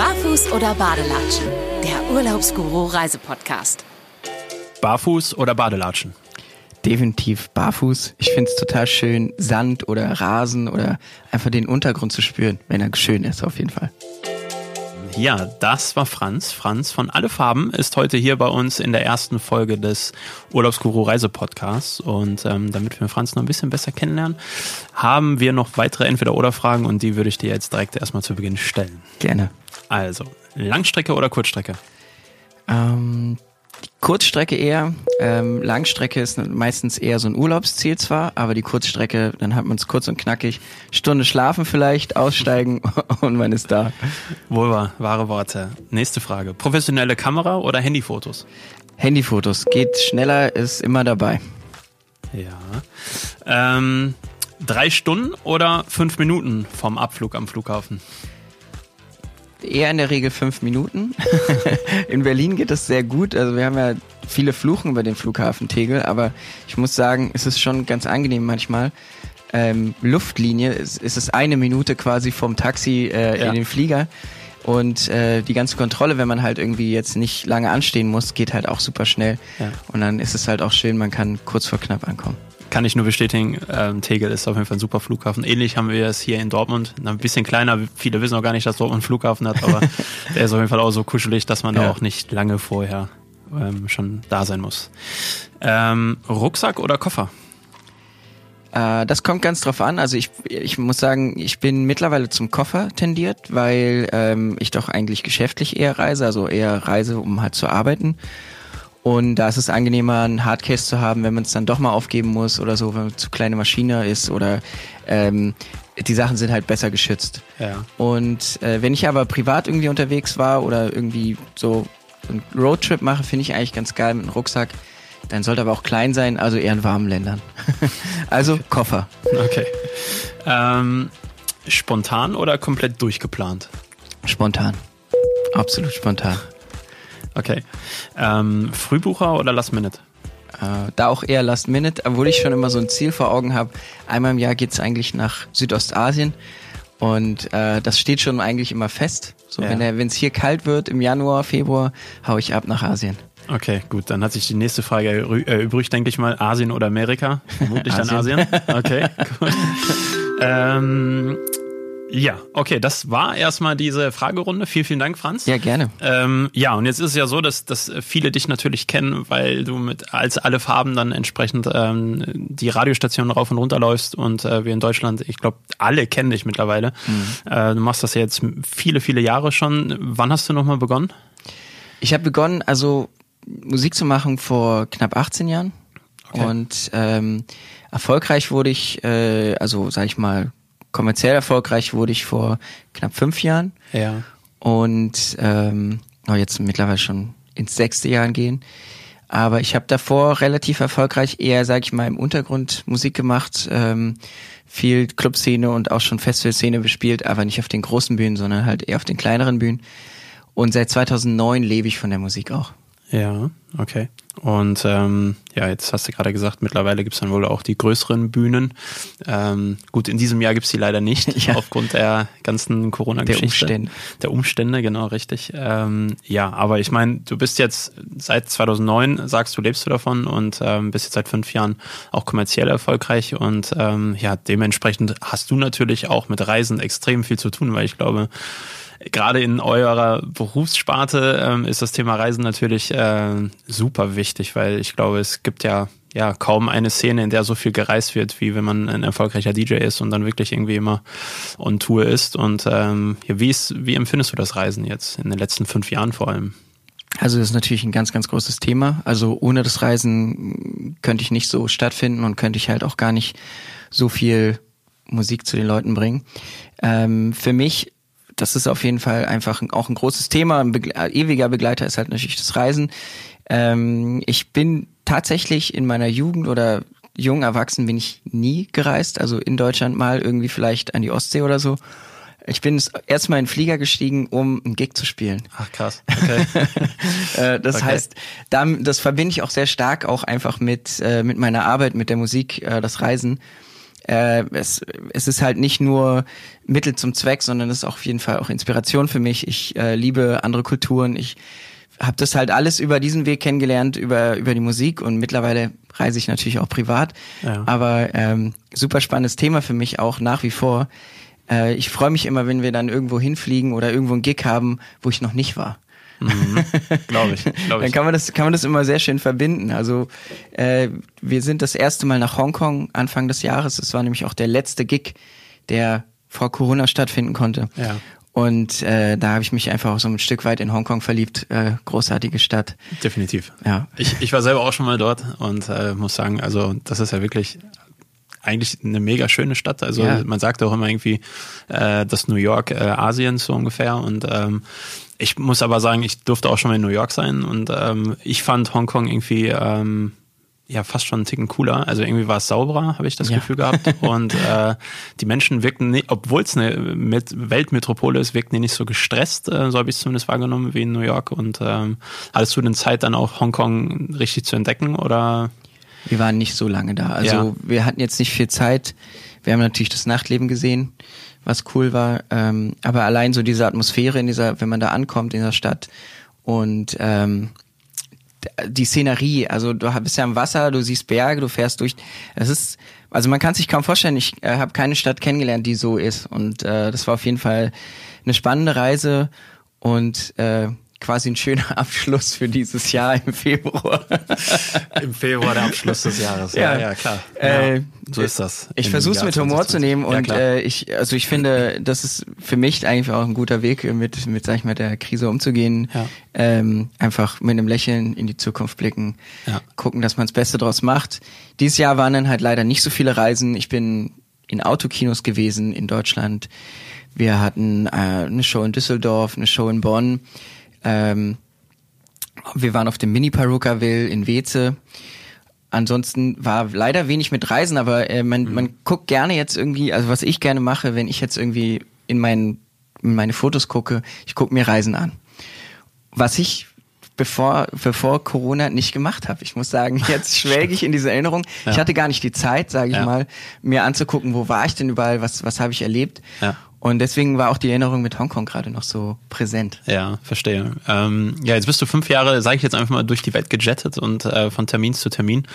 Barfuß oder Badelatschen? Der Urlaubsguru Reisepodcast. Barfuß oder Badelatschen? Definitiv barfuß. Ich finde es total schön, Sand oder Rasen oder einfach den Untergrund zu spüren, wenn er schön ist, auf jeden Fall. Ja, das war Franz. Franz von Alle Farben ist heute hier bei uns in der ersten Folge des Urlaubsguru Reise Podcasts. Und ähm, damit wir Franz noch ein bisschen besser kennenlernen, haben wir noch weitere Entweder-Oder-Fragen und die würde ich dir jetzt direkt erstmal zu Beginn stellen. Gerne. Also, Langstrecke oder Kurzstrecke? Ähm, Kurzstrecke eher. Ähm, Langstrecke ist meistens eher so ein Urlaubsziel zwar, aber die Kurzstrecke, dann hat man es kurz und knackig. Stunde schlafen vielleicht, aussteigen und man ist da. Wohl wahr, wahre Worte. Nächste Frage. Professionelle Kamera oder Handyfotos? Handyfotos. Geht schneller, ist immer dabei. Ja. Ähm, drei Stunden oder fünf Minuten vom Abflug am Flughafen? Eher in der Regel fünf Minuten. in Berlin geht das sehr gut. Also wir haben ja viele Fluchen über den Flughafen Tegel, aber ich muss sagen, es ist schon ganz angenehm manchmal. Ähm, Luftlinie ist, ist es eine Minute quasi vom Taxi äh, ja. in den Flieger. Und äh, die ganze Kontrolle, wenn man halt irgendwie jetzt nicht lange anstehen muss, geht halt auch super schnell. Ja. Und dann ist es halt auch schön, man kann kurz vor knapp ankommen kann ich nur bestätigen, ähm, Tegel ist auf jeden Fall ein super Flughafen. Ähnlich haben wir es hier in Dortmund, ein bisschen kleiner. Viele wissen auch gar nicht, dass Dortmund einen Flughafen hat, aber der ist auf jeden Fall auch so kuschelig, dass man ja. da auch nicht lange vorher ähm, schon da sein muss. Ähm, Rucksack oder Koffer? Äh, das kommt ganz drauf an. Also ich, ich muss sagen, ich bin mittlerweile zum Koffer tendiert, weil ähm, ich doch eigentlich geschäftlich eher reise, also eher reise, um halt zu arbeiten. Und da ist es angenehmer, einen Hardcase zu haben, wenn man es dann doch mal aufgeben muss oder so, wenn man zu kleine Maschine ist oder ähm, die Sachen sind halt besser geschützt. Ja. Und äh, wenn ich aber privat irgendwie unterwegs war oder irgendwie so einen Roadtrip mache, finde ich eigentlich ganz geil mit einem Rucksack. Dann sollte aber auch klein sein, also eher in warmen Ländern. also Koffer. Okay. Ähm, spontan oder komplett durchgeplant? Spontan. Absolut spontan. Okay. Ähm, Frühbucher oder Last Minute? Äh, da auch eher Last Minute, obwohl ich schon immer so ein Ziel vor Augen habe. Einmal im Jahr geht's eigentlich nach Südostasien und äh, das steht schon eigentlich immer fest. So, ja. wenn es hier kalt wird im Januar, Februar, hau ich ab nach Asien. Okay, gut, dann hat sich die nächste Frage erübrigt, denke ich mal. Asien oder Amerika? Vermutlich dann Asien. Okay, gut. ähm, ja, okay, das war erstmal diese Fragerunde. Vielen, vielen Dank, Franz. Ja, gerne. Ähm, ja, und jetzt ist es ja so, dass, dass viele dich natürlich kennen, weil du mit als alle Farben dann entsprechend ähm, die Radiostationen rauf und runter läufst und äh, wir in Deutschland, ich glaube, alle kennen dich mittlerweile. Mhm. Äh, du machst das ja jetzt viele, viele Jahre schon. Wann hast du nochmal begonnen? Ich habe begonnen, also Musik zu machen vor knapp 18 Jahren. Okay. Und ähm, erfolgreich wurde ich, äh, also sag ich mal, kommerziell erfolgreich wurde ich vor knapp fünf Jahren. Ja. Und ähm, oh, jetzt mittlerweile schon ins sechste Jahr gehen. Aber ich habe davor relativ erfolgreich eher, sag ich mal, im Untergrund Musik gemacht, ähm, viel Clubszene und auch schon Festivalszene bespielt, aber nicht auf den großen Bühnen, sondern halt eher auf den kleineren Bühnen. Und seit 2009 lebe ich von der Musik auch. Ja, okay. Und ähm, ja, jetzt hast du gerade gesagt, mittlerweile gibt's dann wohl auch die größeren Bühnen. Ähm, gut, in diesem Jahr gibt's die leider nicht, ja. aufgrund der ganzen Corona-Geschichte. Der Umstände. Der Umstände, genau, richtig. Ähm, ja, aber ich meine, du bist jetzt seit 2009, sagst du, lebst du davon und ähm, bist jetzt seit fünf Jahren auch kommerziell erfolgreich und ähm, ja, dementsprechend hast du natürlich auch mit Reisen extrem viel zu tun, weil ich glaube, gerade in eurer Berufssparte ähm, ist das Thema Reisen natürlich äh, super wichtig, weil ich glaube, es gibt ja ja kaum eine Szene, in der so viel gereist wird, wie wenn man ein erfolgreicher DJ ist und dann wirklich irgendwie immer on Tour ist. Und ähm, wie ist, wie empfindest du das Reisen jetzt in den letzten fünf Jahren vor allem? Also das ist natürlich ein ganz, ganz großes Thema. Also ohne das Reisen könnte ich nicht so stattfinden und könnte ich halt auch gar nicht so viel Musik zu den Leuten bringen. Ähm, für mich das ist auf jeden Fall einfach auch ein großes Thema. Ein Begle äh, ewiger Begleiter ist halt natürlich das Reisen. Ähm, ich bin tatsächlich in meiner Jugend oder jung erwachsen bin ich nie gereist. Also in Deutschland mal irgendwie vielleicht an die Ostsee oder so. Ich bin erstmal in den Flieger gestiegen, um einen Gig zu spielen. Ach krass. Okay. Äh, das okay. heißt, das verbinde ich auch sehr stark auch einfach mit, äh, mit meiner Arbeit, mit der Musik, das Reisen. Äh, es, es ist halt nicht nur Mittel zum Zweck, sondern es ist auch auf jeden Fall auch Inspiration für mich. Ich äh, liebe andere Kulturen. Ich habe das halt alles über diesen Weg kennengelernt, über, über die Musik und mittlerweile reise ich natürlich auch privat. Ja. Aber ähm, super spannendes Thema für mich auch nach wie vor. Äh, ich freue mich immer, wenn wir dann irgendwo hinfliegen oder irgendwo einen Gig haben, wo ich noch nicht war. Mhm, Glaube ich, glaub ich. Dann kann man das kann man das immer sehr schön verbinden. Also äh, wir sind das erste Mal nach Hongkong Anfang des Jahres. Es war nämlich auch der letzte Gig, der vor Corona stattfinden konnte. Ja. Und äh, da habe ich mich einfach auch so ein Stück weit in Hongkong verliebt. Äh, großartige Stadt. Definitiv. Ja. Ich, ich war selber auch schon mal dort und äh, muss sagen, also das ist ja wirklich eigentlich eine mega schöne Stadt. Also ja. man sagt auch immer irgendwie äh, das New York äh, Asiens so ungefähr. Und ähm, ich muss aber sagen, ich durfte auch schon mal in New York sein und ähm, ich fand Hongkong irgendwie ähm, ja fast schon einen Ticken cooler. Also irgendwie war es sauberer, habe ich das ja. Gefühl gehabt. Und äh, die Menschen wirkten, nicht, obwohl es eine Met Weltmetropole ist, wirkten die nicht so gestresst, äh, so habe ich es zumindest wahrgenommen wie in New York. Und ähm, hattest du denn Zeit dann auch Hongkong richtig zu entdecken oder? Wir waren nicht so lange da. Also ja. wir hatten jetzt nicht viel Zeit. Wir haben natürlich das Nachtleben gesehen, was cool war. Ähm, aber allein so diese Atmosphäre in dieser, wenn man da ankommt in der Stadt und ähm, die Szenerie, also du bist ja am Wasser, du siehst Berge, du fährst durch. Es ist, also man kann sich kaum vorstellen. Ich äh, habe keine Stadt kennengelernt, die so ist. Und äh, das war auf jeden Fall eine spannende Reise und äh, quasi ein schöner Abschluss für dieses Jahr im Februar. Im Februar der Abschluss des Jahres. Ja, ja, ja klar. Äh, ja, so ist das. Ich versuche es mit Humor zu nehmen und ja, äh, ich, also ich finde, das ist für mich eigentlich auch ein guter Weg, mit, mit sag ich mal, der Krise umzugehen. Ähm, einfach mit einem Lächeln in die Zukunft blicken, gucken, dass man das Beste draus macht. Dieses Jahr waren dann halt leider nicht so viele Reisen. Ich bin in Autokinos gewesen in Deutschland. Wir hatten äh, eine Show in Düsseldorf, eine Show in Bonn. Ähm, wir waren auf dem Mini Perukaville in Weze. Ansonsten war leider wenig mit Reisen, aber äh, man, mhm. man guckt gerne jetzt irgendwie, also was ich gerne mache, wenn ich jetzt irgendwie in, mein, in meine Fotos gucke, ich gucke mir Reisen an. Was ich bevor, bevor Corona nicht gemacht habe. Ich muss sagen, jetzt schwelge ich in diese Erinnerung. Ja. Ich hatte gar nicht die Zeit, sage ich ja. mal, mir anzugucken, wo war ich denn überall, was, was habe ich erlebt. Ja. Und deswegen war auch die Erinnerung mit Hongkong gerade noch so präsent. Ja, verstehe. Ähm, ja, jetzt bist du fünf Jahre, sage ich jetzt einfach mal, durch die Welt gejettet und äh, von Termin zu Termin.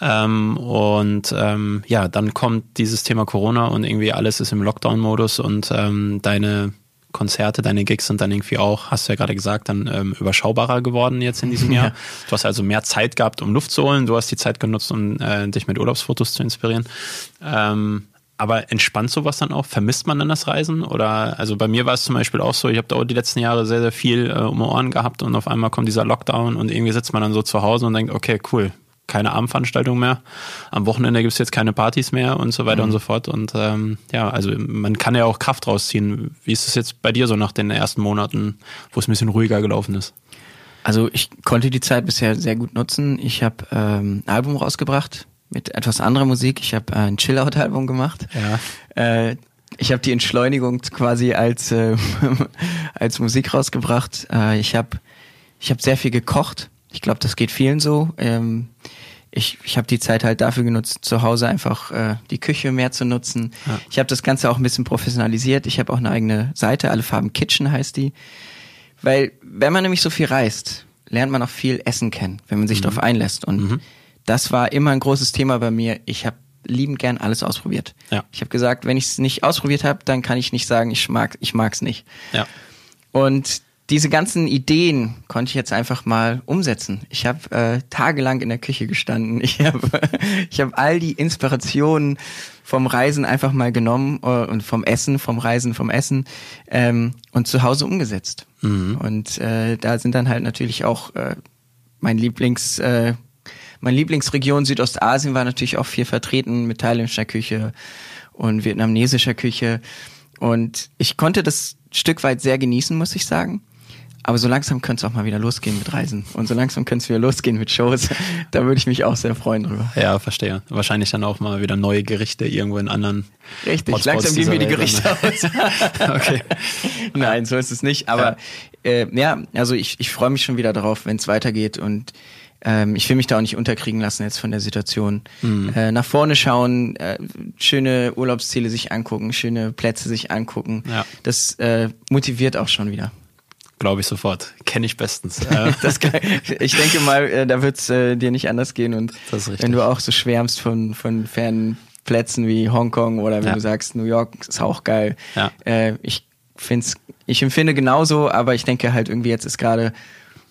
Ähm, und ähm, ja, dann kommt dieses Thema Corona und irgendwie alles ist im Lockdown-Modus und ähm, deine Konzerte, deine Gigs sind dann irgendwie auch, hast du ja gerade gesagt, dann ähm, überschaubarer geworden jetzt in diesem Jahr. Ja. Du hast also mehr Zeit gehabt, um Luft zu holen. Du hast die Zeit genutzt, um äh, dich mit Urlaubsfotos zu inspirieren. Ähm, aber entspannt sowas dann auch? Vermisst man dann das Reisen? Oder also bei mir war es zum Beispiel auch so, ich habe da auch die letzten Jahre sehr, sehr viel äh, um die Ohren gehabt und auf einmal kommt dieser Lockdown und irgendwie sitzt man dann so zu Hause und denkt, okay, cool, keine Abendveranstaltung mehr. Am Wochenende gibt es jetzt keine Partys mehr und so weiter mhm. und so fort. Und ähm, ja, also man kann ja auch Kraft rausziehen. Wie ist es jetzt bei dir so nach den ersten Monaten, wo es ein bisschen ruhiger gelaufen ist? Also ich konnte die Zeit bisher sehr gut nutzen. Ich habe ähm, ein Album rausgebracht, mit etwas anderer Musik. Ich habe äh, ein Chill-Out-Album gemacht. Ja. Äh, ich habe die Entschleunigung quasi als äh, als Musik rausgebracht. Äh, ich habe ich habe sehr viel gekocht. Ich glaube, das geht vielen so. Ähm, ich ich habe die Zeit halt dafür genutzt, zu Hause einfach äh, die Küche mehr zu nutzen. Ja. Ich habe das Ganze auch ein bisschen professionalisiert. Ich habe auch eine eigene Seite, alle Farben Kitchen heißt die. Weil wenn man nämlich so viel reist, lernt man auch viel Essen kennen, wenn man sich mhm. darauf einlässt. Und mhm das war immer ein großes Thema bei mir. Ich habe liebend gern alles ausprobiert. Ja. Ich habe gesagt, wenn ich es nicht ausprobiert habe, dann kann ich nicht sagen, ich mag ich mag's nicht. Ja. Und diese ganzen Ideen konnte ich jetzt einfach mal umsetzen. Ich habe äh, tagelang in der Küche gestanden. Ich habe ich hab all die Inspirationen vom Reisen einfach mal genommen äh, und vom Essen, vom Reisen, vom Essen ähm, und zu Hause umgesetzt. Mhm. Und äh, da sind dann halt natürlich auch äh, mein Lieblings äh, meine Lieblingsregion Südostasien war natürlich auch viel vertreten mit thailändischer Küche und vietnamesischer Küche. Und ich konnte das Stück weit sehr genießen, muss ich sagen. Aber so langsam könnte es auch mal wieder losgehen mit Reisen. Und so langsam könnte es wieder losgehen mit Shows. da würde ich mich auch sehr freuen drüber. Ja, verstehe. Wahrscheinlich dann auch mal wieder neue Gerichte irgendwo in anderen. Richtig, Hotspots langsam gehen mir die Gerichte aus. okay. Nein, so ist es nicht. Aber ja, äh, ja also ich, ich freue mich schon wieder darauf, wenn es weitergeht. Und ähm, ich will mich da auch nicht unterkriegen lassen jetzt von der Situation. Mhm. Äh, nach vorne schauen, äh, schöne Urlaubsziele sich angucken, schöne Plätze sich angucken. Ja. Das äh, motiviert auch schon wieder. Glaube ich sofort. Kenne ich bestens. kann, ich denke mal, äh, da wird es äh, dir nicht anders gehen. Und wenn du auch so schwärmst von, von fernen Plätzen wie Hongkong oder wenn ja. du sagst, New York ist auch geil. Ja. Äh, ich find's, ich empfinde genauso, aber ich denke halt irgendwie jetzt ist gerade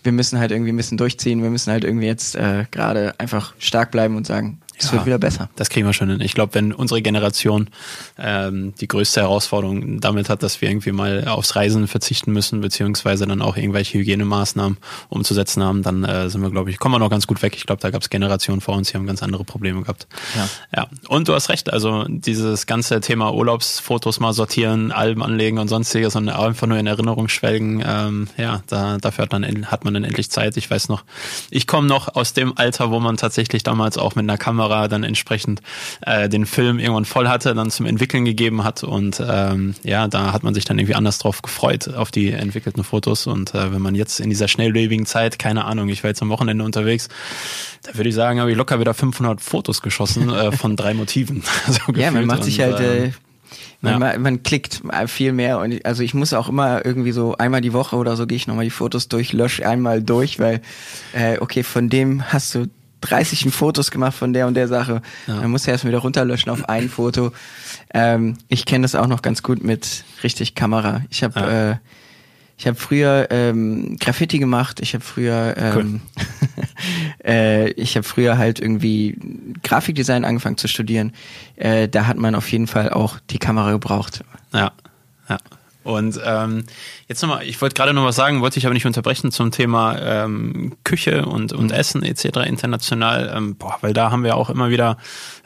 wir müssen halt irgendwie ein bisschen durchziehen, wir müssen halt irgendwie jetzt äh, gerade einfach stark bleiben und sagen, es ja, wird wieder besser. Das kriegen wir schon hin. Ich glaube, wenn unsere Generation ähm, die größte Herausforderung damit hat, dass wir irgendwie mal aufs Reisen verzichten müssen, beziehungsweise dann auch irgendwelche Hygienemaßnahmen umzusetzen haben, dann äh, sind wir, glaube ich, kommen wir noch ganz gut weg. Ich glaube, da gab es Generationen vor uns, die haben ganz andere Probleme gehabt. Ja. ja. Und du hast recht, also dieses ganze Thema Urlaubsfotos mal sortieren, Alben anlegen und sonstiges und einfach nur in Erinnerung schwelgen, ähm, ja, da, dafür hat, dann, hat man dann endlich Zeit. Ich weiß noch, ich komme noch aus dem Alter, wo man tatsächlich damals auch mit einer Kamera Kamera dann entsprechend äh, den Film irgendwann voll hatte, dann zum Entwickeln gegeben hat und ähm, ja, da hat man sich dann irgendwie anders drauf gefreut, auf die entwickelten Fotos und äh, wenn man jetzt in dieser schnelllebigen Zeit, keine Ahnung, ich war jetzt am Wochenende unterwegs, da würde ich sagen, habe ich locker wieder 500 Fotos geschossen äh, von drei Motiven. so ja, man macht sich halt... Äh, äh man, ja. man, klickt viel mehr und also ich muss auch immer irgendwie so einmal die Woche oder so gehe ich nochmal die Fotos durch, lösche einmal durch, weil äh, okay, von dem hast du 30 Fotos gemacht von der und der Sache. Ja. Man muss ja erstmal wieder runterlöschen auf ein Foto. Ähm, ich kenne das auch noch ganz gut mit richtig Kamera. Ich habe ja. äh, ich habe früher ähm, Graffiti gemacht. Ich habe früher ähm, cool. äh, ich habe früher halt irgendwie Grafikdesign angefangen zu studieren. Äh, da hat man auf jeden Fall auch die Kamera gebraucht. Ja, ja. Und ähm, jetzt nochmal, ich wollte gerade noch was sagen, wollte ich aber nicht unterbrechen zum Thema ähm, Küche und, und mhm. Essen etc. international, ähm, boah, weil da haben wir auch immer wieder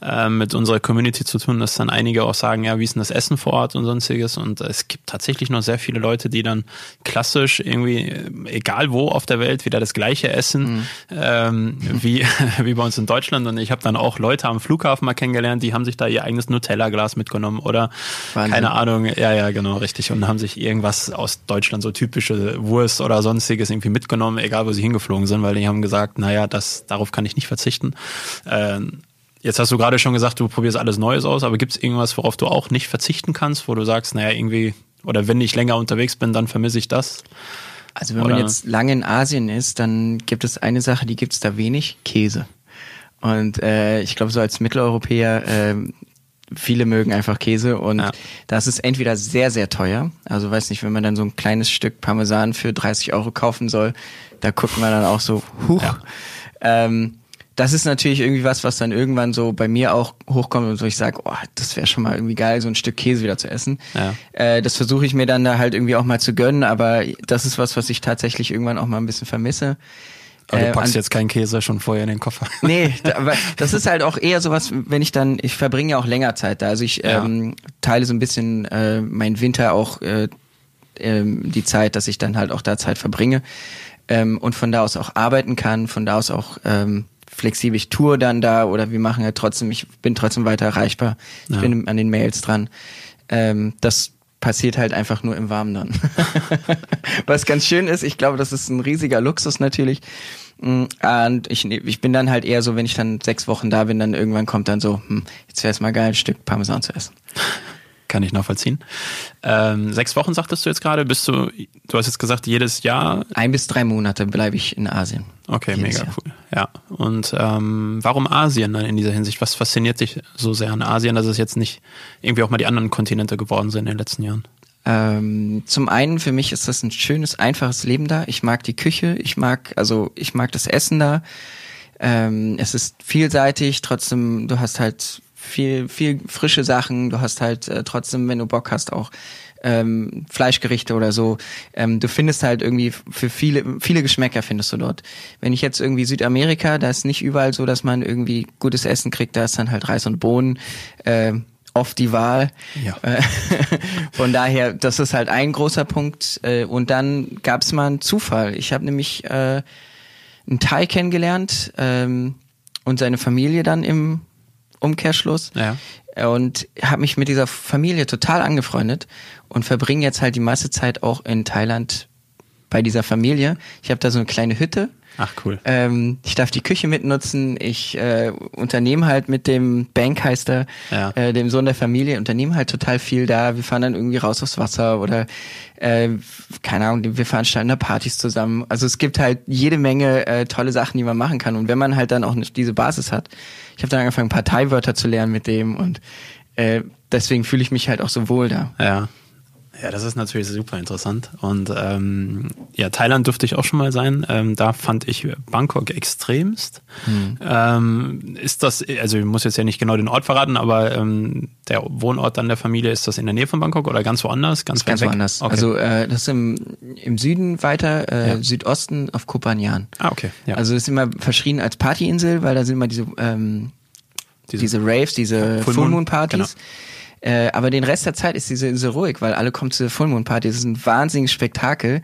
äh, mit unserer Community zu tun, dass dann einige auch sagen, ja, wie ist denn das Essen vor Ort und sonstiges. Und es gibt tatsächlich noch sehr viele Leute, die dann klassisch irgendwie, egal wo auf der Welt, wieder das gleiche essen mhm. ähm, wie, wie bei uns in Deutschland. Und ich habe dann auch Leute am Flughafen mal kennengelernt, die haben sich da ihr eigenes Nutella-Glas mitgenommen oder Wahnsinn. keine Ahnung, ja, ja, genau, richtig. Und haben sich irgendwas aus Deutschland, so typische Wurst oder sonstiges irgendwie mitgenommen, egal wo sie hingeflogen sind, weil die haben gesagt, naja, das, darauf kann ich nicht verzichten. Ähm, Jetzt hast du gerade schon gesagt, du probierst alles Neues aus, aber gibt es irgendwas, worauf du auch nicht verzichten kannst, wo du sagst, naja, irgendwie, oder wenn ich länger unterwegs bin, dann vermisse ich das? Also wenn oder? man jetzt lange in Asien ist, dann gibt es eine Sache, die gibt es da wenig, Käse. Und äh, ich glaube, so als Mitteleuropäer äh, viele mögen einfach Käse und ja. das ist entweder sehr, sehr teuer. Also weiß nicht, wenn man dann so ein kleines Stück Parmesan für 30 Euro kaufen soll, da guckt man dann auch so, huch. Ja. Ähm, das ist natürlich irgendwie was, was dann irgendwann so bei mir auch hochkommt und so ich sage, oh, das wäre schon mal irgendwie geil, so ein Stück Käse wieder zu essen. Ja. Äh, das versuche ich mir dann da halt irgendwie auch mal zu gönnen, aber das ist was, was ich tatsächlich irgendwann auch mal ein bisschen vermisse. Aber du äh, packst äh, jetzt keinen Käse schon vorher in den Koffer. Nee, aber das ist halt auch eher sowas, wenn ich dann, ich verbringe ja auch länger Zeit da. Also ich ja. ähm, teile so ein bisschen äh, meinen Winter auch äh, ähm, die Zeit, dass ich dann halt auch da Zeit verbringe ähm, und von da aus auch arbeiten kann, von da aus auch ähm, flexibel, ich tour dann da oder wir machen ja trotzdem, ich bin trotzdem weiter erreichbar, ich ja. bin an den Mails dran. Ähm, das passiert halt einfach nur im Warmen dann. Was ganz schön ist, ich glaube, das ist ein riesiger Luxus natürlich. Mm, und ich, ich bin dann halt eher so, wenn ich dann sechs Wochen da bin, dann irgendwann kommt dann so, hm, jetzt wäre es mal geil, ein Stück Parmesan zu essen kann ich nachvollziehen. Ähm, sechs Wochen sagtest du jetzt gerade, bist du, du hast jetzt gesagt, jedes Jahr? Ein bis drei Monate bleibe ich in Asien. Okay, mega Jahr. cool. Ja. Und ähm, warum Asien dann in dieser Hinsicht? Was fasziniert dich so sehr an Asien, dass es jetzt nicht irgendwie auch mal die anderen Kontinente geworden sind in den letzten Jahren? Ähm, zum einen für mich ist das ein schönes, einfaches Leben da. Ich mag die Küche, ich mag, also ich mag das Essen da. Ähm, es ist vielseitig, trotzdem, du hast halt viel, viel frische Sachen. Du hast halt äh, trotzdem, wenn du Bock hast, auch ähm, Fleischgerichte oder so. Ähm, du findest halt irgendwie für viele, viele Geschmäcker findest du dort. Wenn ich jetzt irgendwie Südamerika, da ist nicht überall so, dass man irgendwie gutes Essen kriegt, da ist dann halt Reis und Bohnen. Äh, oft die Wahl. Ja. Äh, von daher, das ist halt ein großer Punkt. Äh, und dann gab es mal einen Zufall. Ich habe nämlich äh, einen Thai kennengelernt ähm, und seine Familie dann im Umkehrschluss. Ja. Und habe mich mit dieser Familie total angefreundet und verbringe jetzt halt die meiste Zeit auch in Thailand bei dieser Familie. Ich habe da so eine kleine Hütte. Ach cool. Ähm, ich darf die Küche mitnutzen. Ich äh, unternehme halt mit dem Bank heißt er, ja. äh, dem Sohn der Familie, unternehme halt total viel da. Wir fahren dann irgendwie raus aufs Wasser oder äh, keine Ahnung, wir veranstalten da Partys zusammen. Also es gibt halt jede Menge äh, tolle Sachen, die man machen kann. Und wenn man halt dann auch nicht diese Basis hat, ich habe dann angefangen, Parteiwörter zu lernen mit dem und äh, deswegen fühle ich mich halt auch so wohl da. Ja. Ja, das ist natürlich super interessant. Und ähm, ja, Thailand dürfte ich auch schon mal sein. Ähm, da fand ich Bangkok extremst. Hm. Ähm, ist das, also ich muss jetzt ja nicht genau den Ort verraten, aber ähm, der Wohnort dann der Familie, ist das in der Nähe von Bangkok oder ganz woanders? Ganz, ganz woanders. Okay. Also äh, das ist im, im Süden weiter, äh, ja. Südosten auf Koh Phangan. Ah, okay. Ja. Also ist immer verschrien als Partyinsel, weil da sind immer diese, ähm, diese, diese Raves, diese Full Moon Partys. Genau. Äh, aber den Rest der Zeit ist diese Insel ruhig, weil alle kommen zur Full Moon Party. Es ist ein wahnsinniges Spektakel,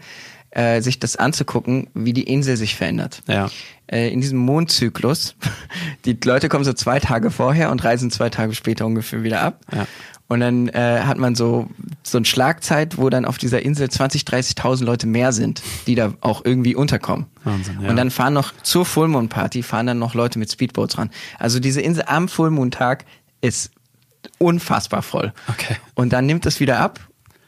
äh, sich das anzugucken, wie die Insel sich verändert. Ja. Äh, in diesem Mondzyklus, die Leute kommen so zwei Tage vorher und reisen zwei Tage später ungefähr wieder ab. Ja. Und dann äh, hat man so so ein Schlagzeit, wo dann auf dieser Insel 20, 30.000 Leute mehr sind, die da auch irgendwie unterkommen. Wahnsinn, ja. Und dann fahren noch zur Full Moon Party fahren dann noch Leute mit Speedboats ran. Also diese Insel am Full Moon Tag ist unfassbar voll. Okay. Und dann nimmt es wieder ab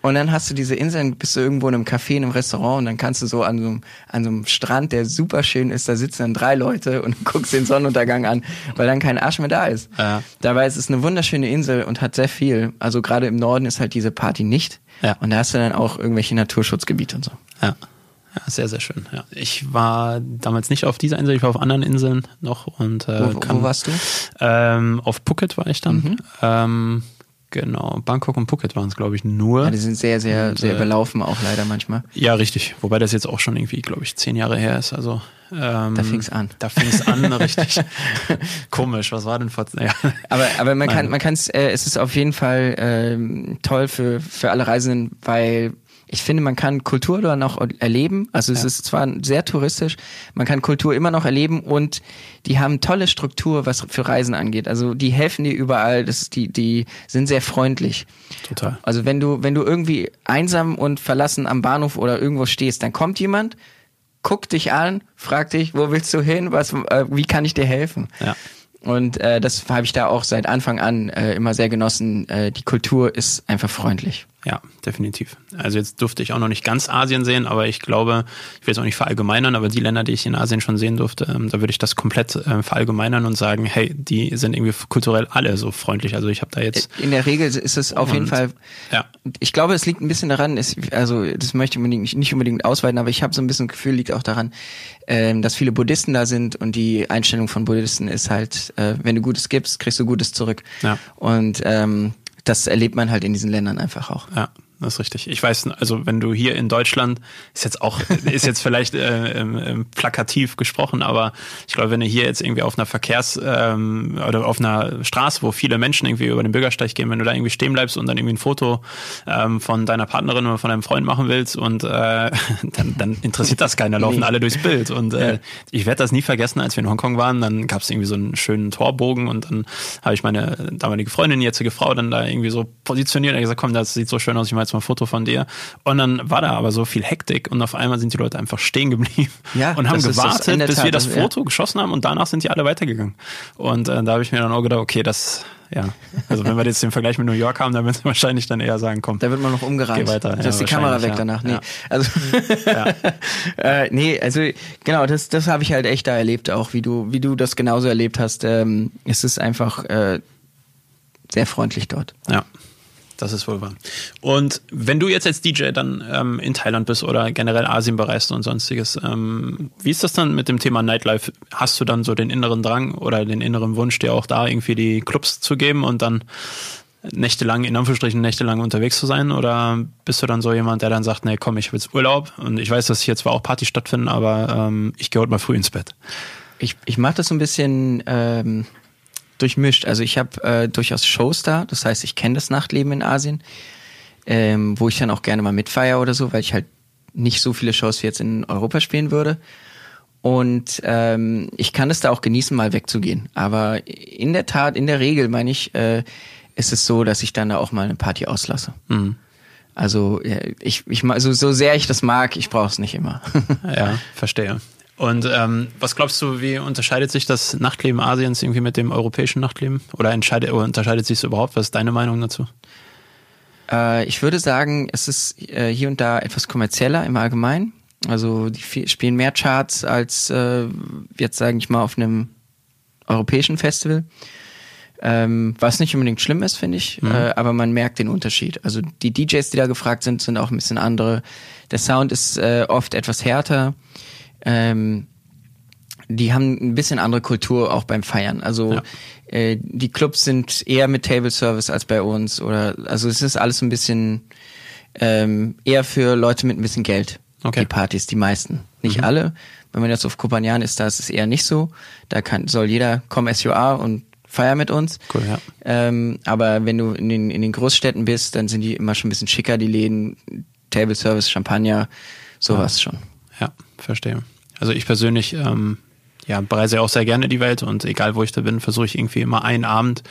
und dann hast du diese Inseln, bist du irgendwo in einem Café, in einem Restaurant und dann kannst du so an so einem, an so einem Strand, der super schön ist, da sitzen dann drei Leute und guckst den Sonnenuntergang an, weil dann kein Arsch mehr da ist. Ja. Dabei ist es eine wunderschöne Insel und hat sehr viel. Also gerade im Norden ist halt diese Party nicht. Ja. Und da hast du dann auch irgendwelche Naturschutzgebiete und so. Ja. Ja, sehr, sehr schön. Ja. Ich war damals nicht auf dieser Insel, ich war auf anderen Inseln noch und äh, wo, wo warst du? Ähm, auf Phuket war ich dann. Mhm. Ähm, Genau, Bangkok und Phuket waren es, glaube ich, nur. Ja, die sind sehr, sehr, und, sehr äh, überlaufen auch leider manchmal. Ja, richtig. Wobei das jetzt auch schon irgendwie, glaube ich, zehn Jahre her ist. Also ähm, da fing es an. Da fing es an, richtig. Komisch. Was war denn vor? Ja. Aber, aber man kann, man kann es. Äh, es ist auf jeden Fall äh, toll für für alle Reisenden, weil ich finde, man kann Kultur dann auch erleben. Also es ja. ist zwar sehr touristisch, man kann Kultur immer noch erleben und die haben tolle Struktur, was für Reisen angeht. Also die helfen dir überall, das die die sind sehr freundlich. Total. Also wenn du wenn du irgendwie einsam und verlassen am Bahnhof oder irgendwo stehst, dann kommt jemand, guckt dich an, fragt dich, wo willst du hin, was äh, wie kann ich dir helfen? Ja. Und äh, das habe ich da auch seit Anfang an äh, immer sehr genossen. Äh, die Kultur ist einfach freundlich. Ja, definitiv. Also jetzt durfte ich auch noch nicht ganz Asien sehen, aber ich glaube, ich will es auch nicht verallgemeinern, aber die Länder, die ich in Asien schon sehen durfte, ähm, da würde ich das komplett äh, verallgemeinern und sagen, hey, die sind irgendwie kulturell alle so freundlich. Also ich habe da jetzt. In der Regel ist es auf jeden Fall. Ja. Ich glaube, es liegt ein bisschen daran, ist, also das möchte ich unbedingt, nicht unbedingt ausweiten, aber ich habe so ein bisschen Gefühl, liegt auch daran, äh, dass viele Buddhisten da sind und die Einstellung von Buddhisten ist halt, äh, wenn du Gutes gibst, kriegst du Gutes zurück. Ja. Und ähm, das erlebt man halt in diesen Ländern einfach auch. Ja, das ist richtig. Ich weiß, also wenn du hier in Deutschland, ist jetzt auch, ist jetzt vielleicht äh, ähm, plakativ gesprochen, aber ich glaube, wenn du hier jetzt irgendwie auf einer Verkehrs- ähm, oder auf einer Straße, wo viele Menschen irgendwie über den Bürgersteig gehen, wenn du da irgendwie stehen bleibst und dann irgendwie ein Foto ähm, von deiner Partnerin oder von deinem Freund machen willst und äh, dann, dann interessiert das keiner, laufen nee. alle durchs Bild. Und äh, ich werde das nie vergessen, als wir in Hongkong waren, dann gab es irgendwie so einen schönen Torbogen und dann habe ich meine damalige Freundin, jetzige Frau, dann da irgendwie so positioniert und gesagt, komm, das sieht so schön aus, ich mal jetzt mal ein Foto von dir. Und dann war da aber so viel Hektik und auf einmal sind die Leute einfach stehen geblieben ja, und haben gewartet, bis Tat, wir das Foto ja. geschossen haben und danach sind die alle weitergegangen. Und äh, da habe ich mir dann auch gedacht, okay, das ja. Also wenn wir jetzt den Vergleich mit New York haben, dann würden sie wahrscheinlich dann eher sagen, komm. Da wird man noch umgerannt. Geh weiter. Da ist die Kamera weg ja. danach. Nee. Ja. Also äh, nee, also genau, das, das habe ich halt echt da erlebt, auch wie du, wie du das genauso erlebt hast. Ähm, es ist einfach äh, sehr freundlich dort. Ja. Das ist wohl wahr. Und wenn du jetzt als DJ dann ähm, in Thailand bist oder generell Asien bereist und sonstiges, ähm, wie ist das dann mit dem Thema Nightlife? Hast du dann so den inneren Drang oder den inneren Wunsch, dir auch da irgendwie die Clubs zu geben und dann nächtelang, in Anführungsstrichen nächtelang unterwegs zu sein? Oder bist du dann so jemand, der dann sagt, nee, komm, ich will jetzt Urlaub und ich weiß, dass hier zwar auch Partys stattfinden, aber ähm, ich gehe heute mal früh ins Bett? Ich, ich mache das so ein bisschen... Durchmischt. Also ich habe äh, durchaus Shows da, das heißt, ich kenne das Nachtleben in Asien, ähm, wo ich dann auch gerne mal mitfeier oder so, weil ich halt nicht so viele Shows wie jetzt in Europa spielen würde. Und ähm, ich kann es da auch genießen, mal wegzugehen. Aber in der Tat, in der Regel, meine ich, äh, ist es so, dass ich dann da auch mal eine Party auslasse. Mhm. Also ich, ich so, so sehr ich das mag, ich brauche es nicht immer. ja, verstehe. Und ähm, was glaubst du, wie unterscheidet sich das Nachtleben Asiens irgendwie mit dem europäischen Nachtleben? Oder oder unterscheidet sich es überhaupt? Was ist deine Meinung dazu? Äh, ich würde sagen, es ist äh, hier und da etwas kommerzieller im Allgemeinen. Also die spielen mehr Charts als äh, jetzt sage ich mal auf einem europäischen Festival. Ähm, was nicht unbedingt schlimm ist, finde ich, mhm. äh, aber man merkt den Unterschied. Also die DJs, die da gefragt sind, sind auch ein bisschen andere. Der Sound ist äh, oft etwas härter. Ähm, die haben ein bisschen andere Kultur auch beim Feiern. Also ja. äh, die Clubs sind eher mit Table Service als bei uns oder also es ist alles ein bisschen ähm, eher für Leute mit ein bisschen Geld. Okay. Die Partys, die meisten, nicht mhm. alle. Wenn man jetzt auf Kopanjan ist, da ist es eher nicht so. Da kann soll jeder kommen SUA und feier mit uns. Cool, ja. Ähm, aber wenn du in den, in den Großstädten bist, dann sind die immer schon ein bisschen schicker, die Läden, Table Service, Champagner, sowas ja. schon. Ja, verstehe. Also ich persönlich ähm, ja, bereise ja auch sehr gerne die Welt und egal wo ich da bin, versuche ich irgendwie immer einen Abend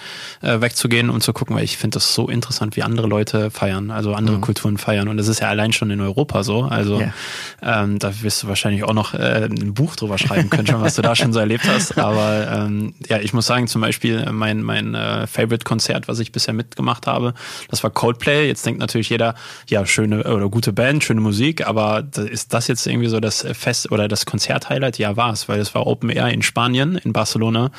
äh, wegzugehen und zu gucken, weil ich finde das so interessant, wie andere Leute feiern, also andere mhm. Kulturen feiern. Und das ist ja allein schon in Europa so. Also yeah. ähm, da wirst du wahrscheinlich auch noch äh, ein Buch drüber schreiben können, schon, was du da schon so erlebt hast. Aber ähm, ja, ich muss sagen, zum Beispiel mein, mein äh, Favorite-Konzert, was ich bisher mitgemacht habe, das war Coldplay. Jetzt denkt natürlich jeder, ja, schöne oder gute Band, schöne Musik, aber ist das jetzt irgendwie so das Fest oder das Konzert-Highlight? Ja, war es, weil es war Open Open Air in Spanien, in Barcelona.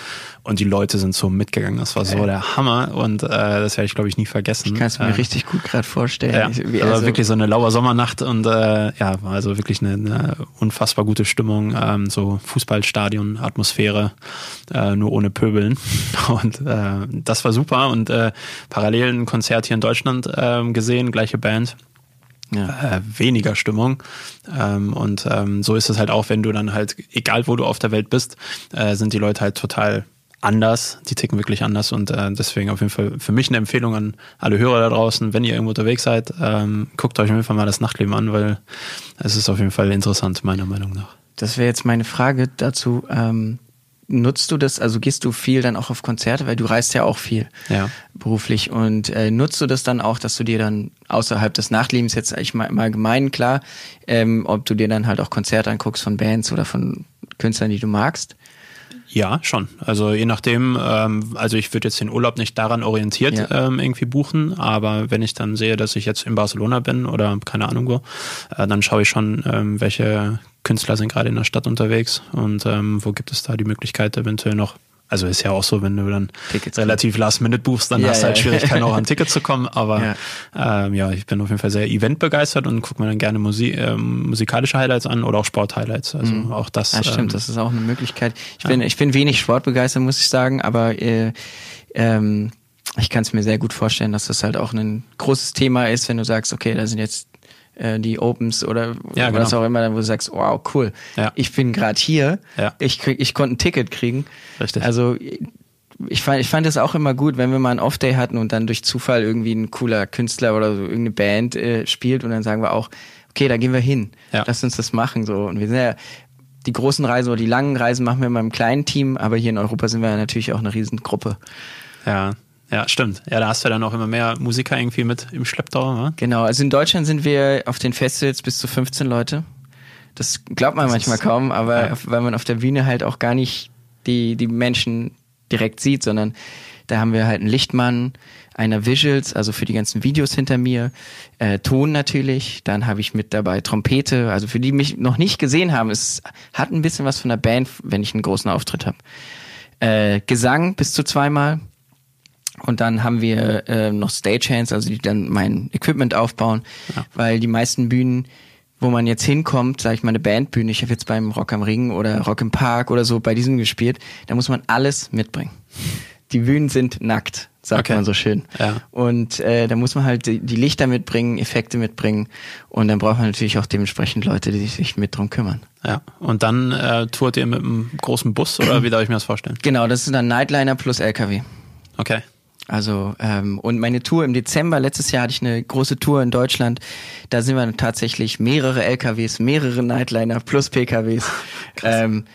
Und die Leute sind so mitgegangen. Das war so der Hammer. Und äh, das werde ich, glaube ich, nie vergessen. Ich kann es mir äh, richtig gut gerade vorstellen. Ja, ich, also, also wirklich so eine laue Sommernacht und äh, ja, war also wirklich eine, eine unfassbar gute Stimmung. Ähm, so Fußballstadion, Atmosphäre, äh, nur ohne Pöbeln. Und äh, das war super. Und äh, parallel ein Konzert hier in Deutschland äh, gesehen, gleiche Band ja. äh, weniger Stimmung. Ähm, und ähm, so ist es halt auch, wenn du dann halt, egal wo du auf der Welt bist, äh, sind die Leute halt total anders, die ticken wirklich anders und äh, deswegen auf jeden Fall für mich eine Empfehlung an alle Hörer da draußen, wenn ihr irgendwo unterwegs seid, ähm, guckt euch auf jeden Fall mal das Nachtleben an, weil es ist auf jeden Fall interessant, meiner Meinung nach. Das wäre jetzt meine Frage dazu. Ähm, nutzt du das, also gehst du viel dann auch auf Konzerte, weil du reist ja auch viel ja. beruflich und äh, nutzt du das dann auch, dass du dir dann außerhalb des Nachlebens jetzt ich mal, mal gemein klar, ähm, ob du dir dann halt auch Konzerte anguckst von Bands oder von Künstlern, die du magst? Ja, schon. Also je nachdem, ähm, also ich würde jetzt den Urlaub nicht daran orientiert ja. ähm, irgendwie buchen, aber wenn ich dann sehe, dass ich jetzt in Barcelona bin oder keine Ahnung wo, äh, dann schaue ich schon, ähm, welche Künstler sind gerade in der Stadt unterwegs und ähm, wo gibt es da die Möglichkeit eventuell noch also ist ja auch so, wenn du dann Tickets relativ last minute buchst, dann ja, hast du halt ja. Schwierigkeiten auch an Tickets zu kommen. Aber ja. Ähm, ja, ich bin auf jeden Fall sehr eventbegeistert und gucke mir dann gerne Musik, äh, musikalische Highlights an oder auch Sport-Highlights. Also mhm. auch das. Ja, stimmt, ähm, das ist auch eine Möglichkeit. Ich bin, ich bin wenig sportbegeistert, muss ich sagen, aber äh, ähm, ich kann es mir sehr gut vorstellen, dass das halt auch ein großes Thema ist, wenn du sagst, okay, da sind jetzt äh, die Opens oder ja, was genau. auch immer, wo du sagst, wow, cool. Ja. Ich bin gerade hier. Ja. Ich krieg, ich konnte ein Ticket kriegen. Richtig. Also ich fand, ich fand es auch immer gut, wenn wir mal einen Off-Day hatten und dann durch Zufall irgendwie ein cooler Künstler oder so irgendeine Band äh, spielt und dann sagen wir auch, okay, da gehen wir hin. Ja. Lass uns das machen so. Und wir sind ja die großen Reisen oder die langen Reisen machen wir in meinem kleinen Team, aber hier in Europa sind wir ja natürlich auch eine Riesengruppe. Ja, ja, stimmt. Ja, da hast du dann auch immer mehr Musiker irgendwie mit im Schlepptau. Ne? Genau, also in Deutschland sind wir auf den Festivals bis zu 15 Leute. Das glaubt man das manchmal kaum, aber ja. weil man auf der Bühne halt auch gar nicht die, die Menschen direkt sieht, sondern da haben wir halt einen Lichtmann, einer Visuals, also für die ganzen Videos hinter mir, äh, Ton natürlich, dann habe ich mit dabei Trompete, also für die mich noch nicht gesehen haben, es hat ein bisschen was von der Band, wenn ich einen großen Auftritt habe. Äh, Gesang bis zu zweimal, und dann haben wir äh, noch Stagehands, also die dann mein Equipment aufbauen, ja. weil die meisten Bühnen, wo man jetzt hinkommt, sage ich mal eine Bandbühne, ich habe jetzt beim Rock am Ring oder Rock im Park oder so bei diesem gespielt, da muss man alles mitbringen. Die Bühnen sind nackt, sagt okay. man so schön. Ja. Und äh, da muss man halt die, die Lichter mitbringen, Effekte mitbringen und dann braucht man natürlich auch dementsprechend Leute, die sich mit drum kümmern. Ja, und dann äh, tourt ihr mit einem großen Bus oder wie darf ich mir das vorstellen? Genau, das ist dann Nightliner plus LKW. Okay. Also ähm, und meine Tour im Dezember letztes Jahr hatte ich eine große Tour in Deutschland. Da sind wir tatsächlich mehrere LKWs, mehrere Nightliner plus PKWs. ähm,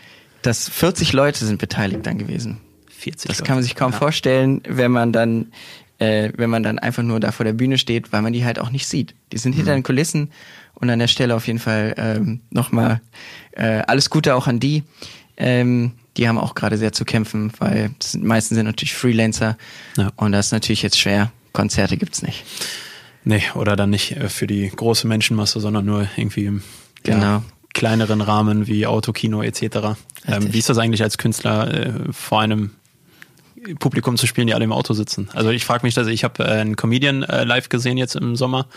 das 40 Leute sind beteiligt dann gewesen. 40 das Leute. kann man sich kaum ja. vorstellen, wenn man dann äh, wenn man dann einfach nur da vor der Bühne steht, weil man die halt auch nicht sieht. Die sind hinter mhm. den Kulissen und an der Stelle auf jeden Fall ähm, nochmal äh, alles Gute auch an die. Ähm, die haben auch gerade sehr zu kämpfen, weil die meisten sind natürlich Freelancer ja. und das ist natürlich jetzt schwer. Konzerte gibt's nicht. Nee, oder dann nicht äh, für die große Menschenmasse, sondern nur irgendwie im genau. ja, kleineren Rahmen wie Autokino etc. Ähm, wie ist das eigentlich als Künstler äh, vor einem Publikum zu spielen, die alle im Auto sitzen. Also ich frage mich, dass ich habe äh, einen Comedian äh, live gesehen jetzt im Sommer.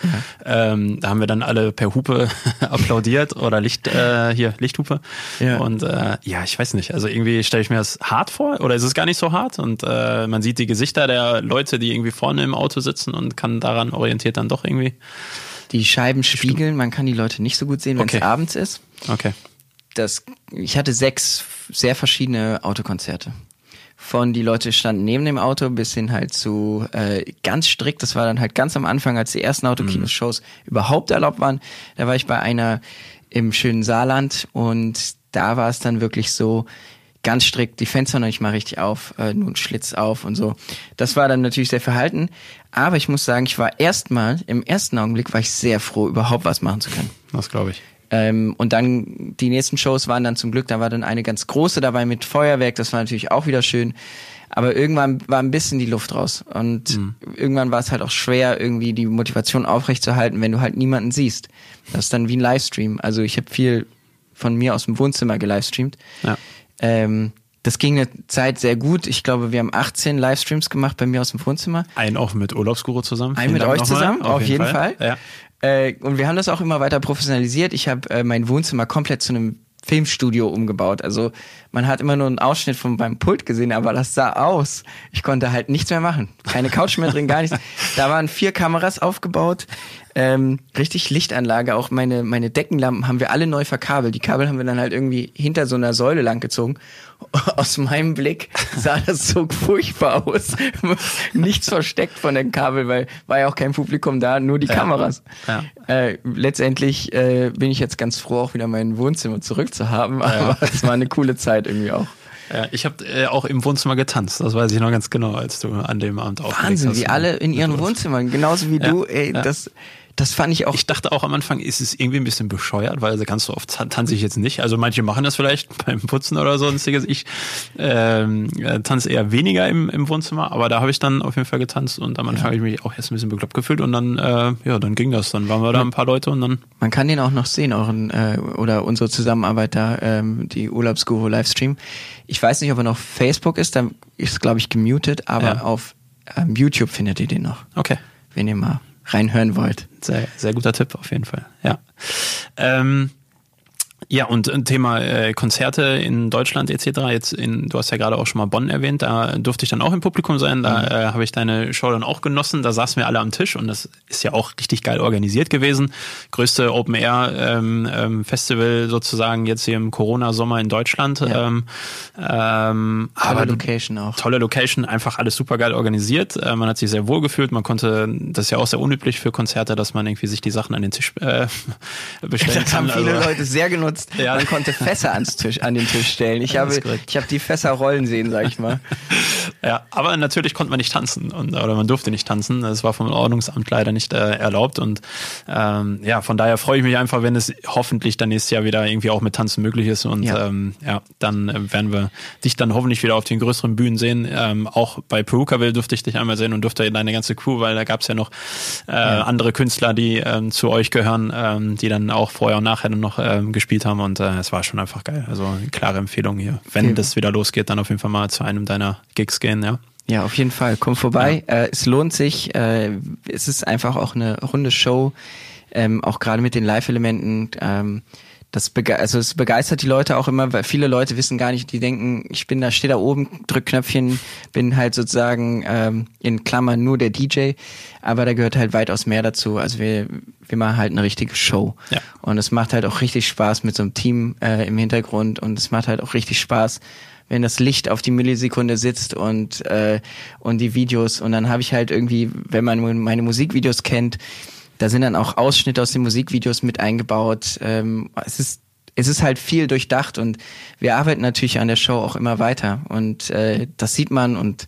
Ja. Ähm, da haben wir dann alle per Hupe applaudiert oder Licht äh, hier Lichthupe. Ja. Und äh, ja, ich weiß nicht. Also irgendwie stelle ich mir das hart vor oder ist es gar nicht so hart? Und äh, man sieht die Gesichter der Leute, die irgendwie vorne im Auto sitzen und kann daran orientiert dann doch irgendwie. Die Scheiben spiegeln, man kann die Leute nicht so gut sehen, wenn es okay. abends ist. Okay. Das, ich hatte sechs sehr verschiedene Autokonzerte von die Leute standen neben dem Auto bis hin halt zu äh, ganz strikt. Das war dann halt ganz am Anfang, als die ersten Autokinoshows mhm. überhaupt erlaubt waren. Da war ich bei einer im schönen Saarland und da war es dann wirklich so ganz strikt, die Fenster noch nicht mal richtig auf, äh, nur ein Schlitz auf und so. Das war dann natürlich sehr verhalten. Aber ich muss sagen, ich war erstmal, im ersten Augenblick war ich sehr froh, überhaupt was machen zu können. Das glaube ich. Ähm, und dann die nächsten Shows waren dann zum Glück, da war dann eine ganz große dabei mit Feuerwerk, das war natürlich auch wieder schön. Aber irgendwann war ein bisschen die Luft raus. Und mhm. irgendwann war es halt auch schwer, irgendwie die Motivation aufrechtzuerhalten, wenn du halt niemanden siehst. Das ist dann wie ein Livestream. Also ich habe viel von mir aus dem Wohnzimmer gelivestreamt. Ja. Ähm, das ging eine Zeit sehr gut. Ich glaube, wir haben 18 Livestreams gemacht bei mir aus dem Wohnzimmer. Einen auch mit Urlaubsguru zusammen. Einen mit euch zusammen, auf, jeden Fall. Fall. Ja. Äh, und wir haben das auch immer weiter professionalisiert. Ich habe äh, mein Wohnzimmer komplett zu einem Filmstudio umgebaut. Also man hat immer nur einen Ausschnitt von meinem Pult gesehen, aber das sah aus. Ich konnte halt nichts mehr machen. Keine Couch mehr drin, gar nichts. Da waren vier Kameras aufgebaut, ähm, richtig Lichtanlage. Auch meine, meine Deckenlampen haben wir alle neu verkabelt. Die Kabel haben wir dann halt irgendwie hinter so einer Säule lang gezogen aus meinem Blick sah das so furchtbar aus. Nichts versteckt von den Kabel, weil war ja auch kein Publikum da, nur die ja. Kameras. Ja. Äh, letztendlich äh, bin ich jetzt ganz froh, auch wieder mein Wohnzimmer zurückzuhaben, aber es war eine coole Zeit irgendwie auch. Ja, ich habe äh, auch im Wohnzimmer getanzt, das weiß ich noch ganz genau, als du an dem Abend aufgelegt Wahnsinn, hast. Wahnsinn, wie alle in ihren Wohnzimmern, genauso wie du, ey, das das fand ich auch. Ich dachte auch am Anfang, ist es irgendwie ein bisschen bescheuert, weil also ganz so oft tanze ich jetzt nicht. Also manche machen das vielleicht beim Putzen oder sonstiges. Ich ähm, äh, tanze eher weniger im, im Wohnzimmer, aber da habe ich dann auf jeden Fall getanzt und am Anfang ja. habe ich mich auch erst ein bisschen bekloppt gefühlt und dann, äh, ja, dann ging das. Dann waren wir da ein paar Leute und dann. Man kann den auch noch sehen, euren äh, oder unsere Zusammenarbeit da, ähm, die Urlaubsguru Livestream. Ich weiß nicht, ob er noch Facebook ist, da ist glaube ich gemutet, aber ja. auf ähm, YouTube findet ihr den noch. Okay. Wenn ihr mal reinhören wollt. Sehr, sehr guter Tipp auf jeden Fall. Ja. Ähm, ja, und ein Thema äh, Konzerte in Deutschland etc. Jetzt in, du hast ja gerade auch schon mal Bonn erwähnt, da durfte ich dann auch im Publikum sein, da mhm. äh, habe ich deine Show dann auch genossen, da saßen wir alle am Tisch und das ist ja auch richtig geil organisiert gewesen. Größte Open Air ähm, ähm, Festival sozusagen jetzt hier im Corona-Sommer in Deutschland. Ja. Ähm, ähm, tolle aber, Location auch. Tolle Location, einfach alles super geil organisiert. Äh, man hat sich sehr wohl gefühlt, man konnte, das ist ja auch sehr unüblich für Konzerte, dass man irgendwie sich die Sachen an den Tisch äh, bestellen das kann. Das haben viele also, Leute sehr genutzt benutzt. Ja. Man konnte Fässer ans Tisch, an den Tisch stellen. Ich habe, ich habe die Fässer rollen sehen, sag ich mal. Ja, aber natürlich konnte man nicht tanzen und, oder man durfte nicht tanzen. Das war vom Ordnungsamt leider nicht äh, erlaubt und ähm, ja, von daher freue ich mich einfach, wenn es hoffentlich dann nächstes Jahr wieder irgendwie auch mit Tanzen möglich ist und ja, ähm, ja dann äh, werden wir dich dann hoffentlich wieder auf den größeren Bühnen sehen. Ähm, auch bei Perukaville durfte ich dich einmal sehen und durfte deine ganze Crew, weil da gab es ja noch äh, ja. andere Künstler, die ähm, zu euch gehören, ähm, die dann auch vorher und nachher noch ähm, gespielt haben und äh, es war schon einfach geil. Also eine klare Empfehlung hier. Wenn okay. das wieder losgeht, dann auf jeden Fall mal zu einem deiner Gigs gehen, ja. Ja, auf jeden Fall. Komm vorbei. Ja. Äh, es lohnt sich. Äh, es ist einfach auch eine runde Show. Ähm, auch gerade mit den Live-Elementen. Ähm, das bege also es begeistert die Leute auch immer, weil viele Leute wissen gar nicht, die denken, ich bin da, stehe da oben, drück Knöpfchen, bin halt sozusagen ähm, in Klammern nur der DJ, aber da gehört halt weitaus mehr dazu. Also wir, wir machen halt eine richtige Show. Ja. Und es macht halt auch richtig Spaß mit so einem Team äh, im Hintergrund und es macht halt auch richtig Spaß, wenn das Licht auf die Millisekunde sitzt und äh, und die Videos und dann habe ich halt irgendwie, wenn man meine Musikvideos kennt, da sind dann auch Ausschnitte aus den Musikvideos mit eingebaut. Ähm, es ist es ist halt viel durchdacht und wir arbeiten natürlich an der Show auch immer weiter und äh, das sieht man und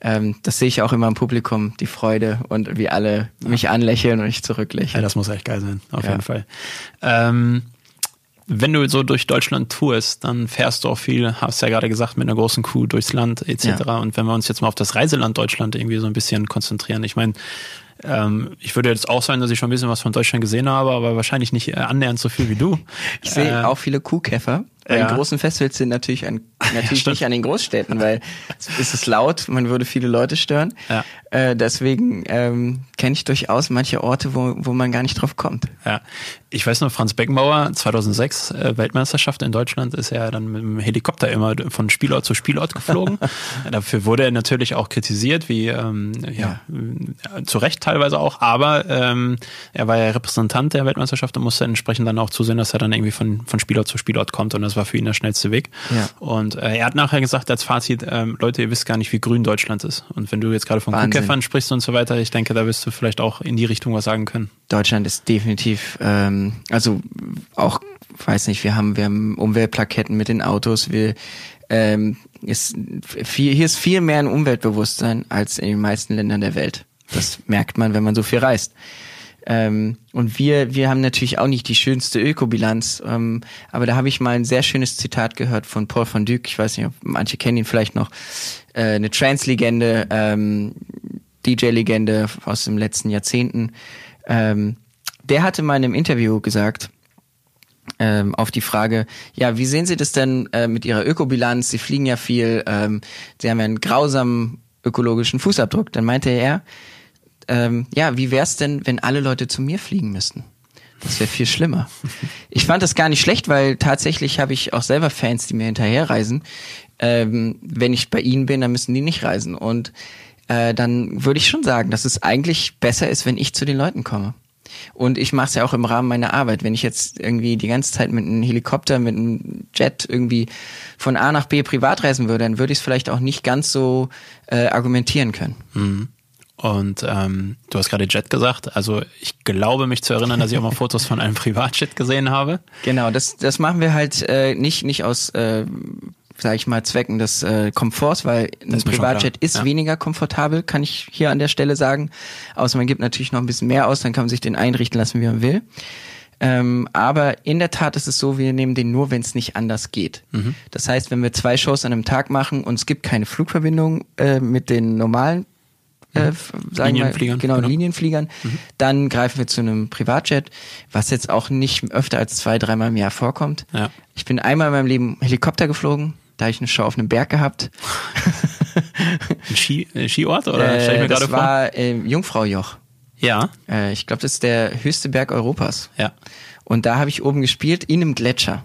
ähm, das sehe ich auch immer im Publikum, die Freude und wie alle mich anlächeln und ich zurücklächle. Ja, das muss echt geil sein, auf ja. jeden Fall. Ähm, wenn du so durch Deutschland tourst, dann fährst du auch viel, hast ja gerade gesagt, mit einer großen Crew durchs Land etc. Ja. Und wenn wir uns jetzt mal auf das Reiseland Deutschland irgendwie so ein bisschen konzentrieren, ich meine, ähm, ich würde jetzt auch sagen, dass ich schon ein bisschen was von Deutschland gesehen habe, aber wahrscheinlich nicht äh, annähernd so viel wie du. Ich sehe äh, auch viele Kuhkäfer. Ja. Die großen Festivals sind natürlich, an, natürlich nicht an den Großstädten, weil es ist laut, man würde viele Leute stören. Ja. Äh, deswegen ähm, kenne ich durchaus manche Orte, wo, wo man gar nicht drauf kommt. Ja, ich weiß noch, Franz Beckenbauer, 2006 äh, Weltmeisterschaft in Deutschland, ist er dann mit dem Helikopter immer von Spielort zu Spielort geflogen. Dafür wurde er natürlich auch kritisiert, wie ähm, ja, ja. zu Recht teilweise auch, aber ähm, er war ja Repräsentant der Weltmeisterschaft und musste entsprechend dann auch zusehen, dass er dann irgendwie von, von Spielort zu Spielort kommt und das war für ihn der schnellste Weg. Ja. Und äh, er hat nachher gesagt als Fazit, ähm, Leute, ihr wisst gar nicht, wie grün Deutschland ist. Und wenn du jetzt gerade von Kuhkäffern sprichst und so weiter, ich denke, da wirst du vielleicht auch in die Richtung was sagen können. Deutschland ist definitiv, ähm, also auch, weiß nicht, wir haben, wir haben Umweltplaketten mit den Autos, wir ähm, ist viel, hier ist viel mehr ein Umweltbewusstsein als in den meisten Ländern der Welt. Das merkt man, wenn man so viel reist. Ähm, und wir, wir haben natürlich auch nicht die schönste Ökobilanz, ähm, aber da habe ich mal ein sehr schönes Zitat gehört von Paul von Dyck. Ich weiß nicht, ob manche kennen ihn vielleicht noch. Äh, eine Trance-Legende, ähm, DJ-Legende aus den letzten Jahrzehnten. Ähm, der hatte mal in einem Interview gesagt, ähm, auf die Frage, ja, wie sehen Sie das denn äh, mit Ihrer Ökobilanz? Sie fliegen ja viel, ähm, Sie haben ja einen grausamen ökologischen Fußabdruck. Dann meinte er, ähm, ja, wie wär's denn, wenn alle Leute zu mir fliegen müssten? Das wäre viel schlimmer. Ich fand das gar nicht schlecht, weil tatsächlich habe ich auch selber Fans, die mir hinterherreisen. Ähm, wenn ich bei ihnen bin, dann müssen die nicht reisen. Und äh, dann würde ich schon sagen, dass es eigentlich besser ist, wenn ich zu den Leuten komme. Und ich mache es ja auch im Rahmen meiner Arbeit. Wenn ich jetzt irgendwie die ganze Zeit mit einem Helikopter, mit einem Jet irgendwie von A nach B privat reisen würde, dann würde ich es vielleicht auch nicht ganz so äh, argumentieren können. Mhm. Und ähm, du hast gerade Jet gesagt. Also ich glaube mich zu erinnern, dass ich auch mal Fotos von einem Privatjet gesehen habe. Genau, das, das machen wir halt äh, nicht, nicht aus, äh, sag ich mal, Zwecken des äh, Komforts, weil ein Privatjet ist ja. weniger komfortabel, kann ich hier an der Stelle sagen. Außer man gibt natürlich noch ein bisschen mehr aus, dann kann man sich den einrichten lassen, wie man will. Ähm, aber in der Tat ist es so, wir nehmen den nur, wenn es nicht anders geht. Mhm. Das heißt, wenn wir zwei Shows an einem Tag machen und es gibt keine Flugverbindung äh, mit den normalen äh, sagen Linienfliegern. Wir, genau, genau, Linienfliegern. Mhm. Dann greifen wir zu einem Privatjet, was jetzt auch nicht öfter als zwei, dreimal im Jahr vorkommt. Ja. Ich bin einmal in meinem Leben Helikopter geflogen, da habe ich eine Show auf einem Berg gehabt. Ein Ski, äh, Skiort oder? Äh, ich mir das war vor? äh, Jungfraujoch. Ja. Äh, ich glaube, das ist der höchste Berg Europas. Ja. Und da habe ich oben gespielt in einem Gletscher.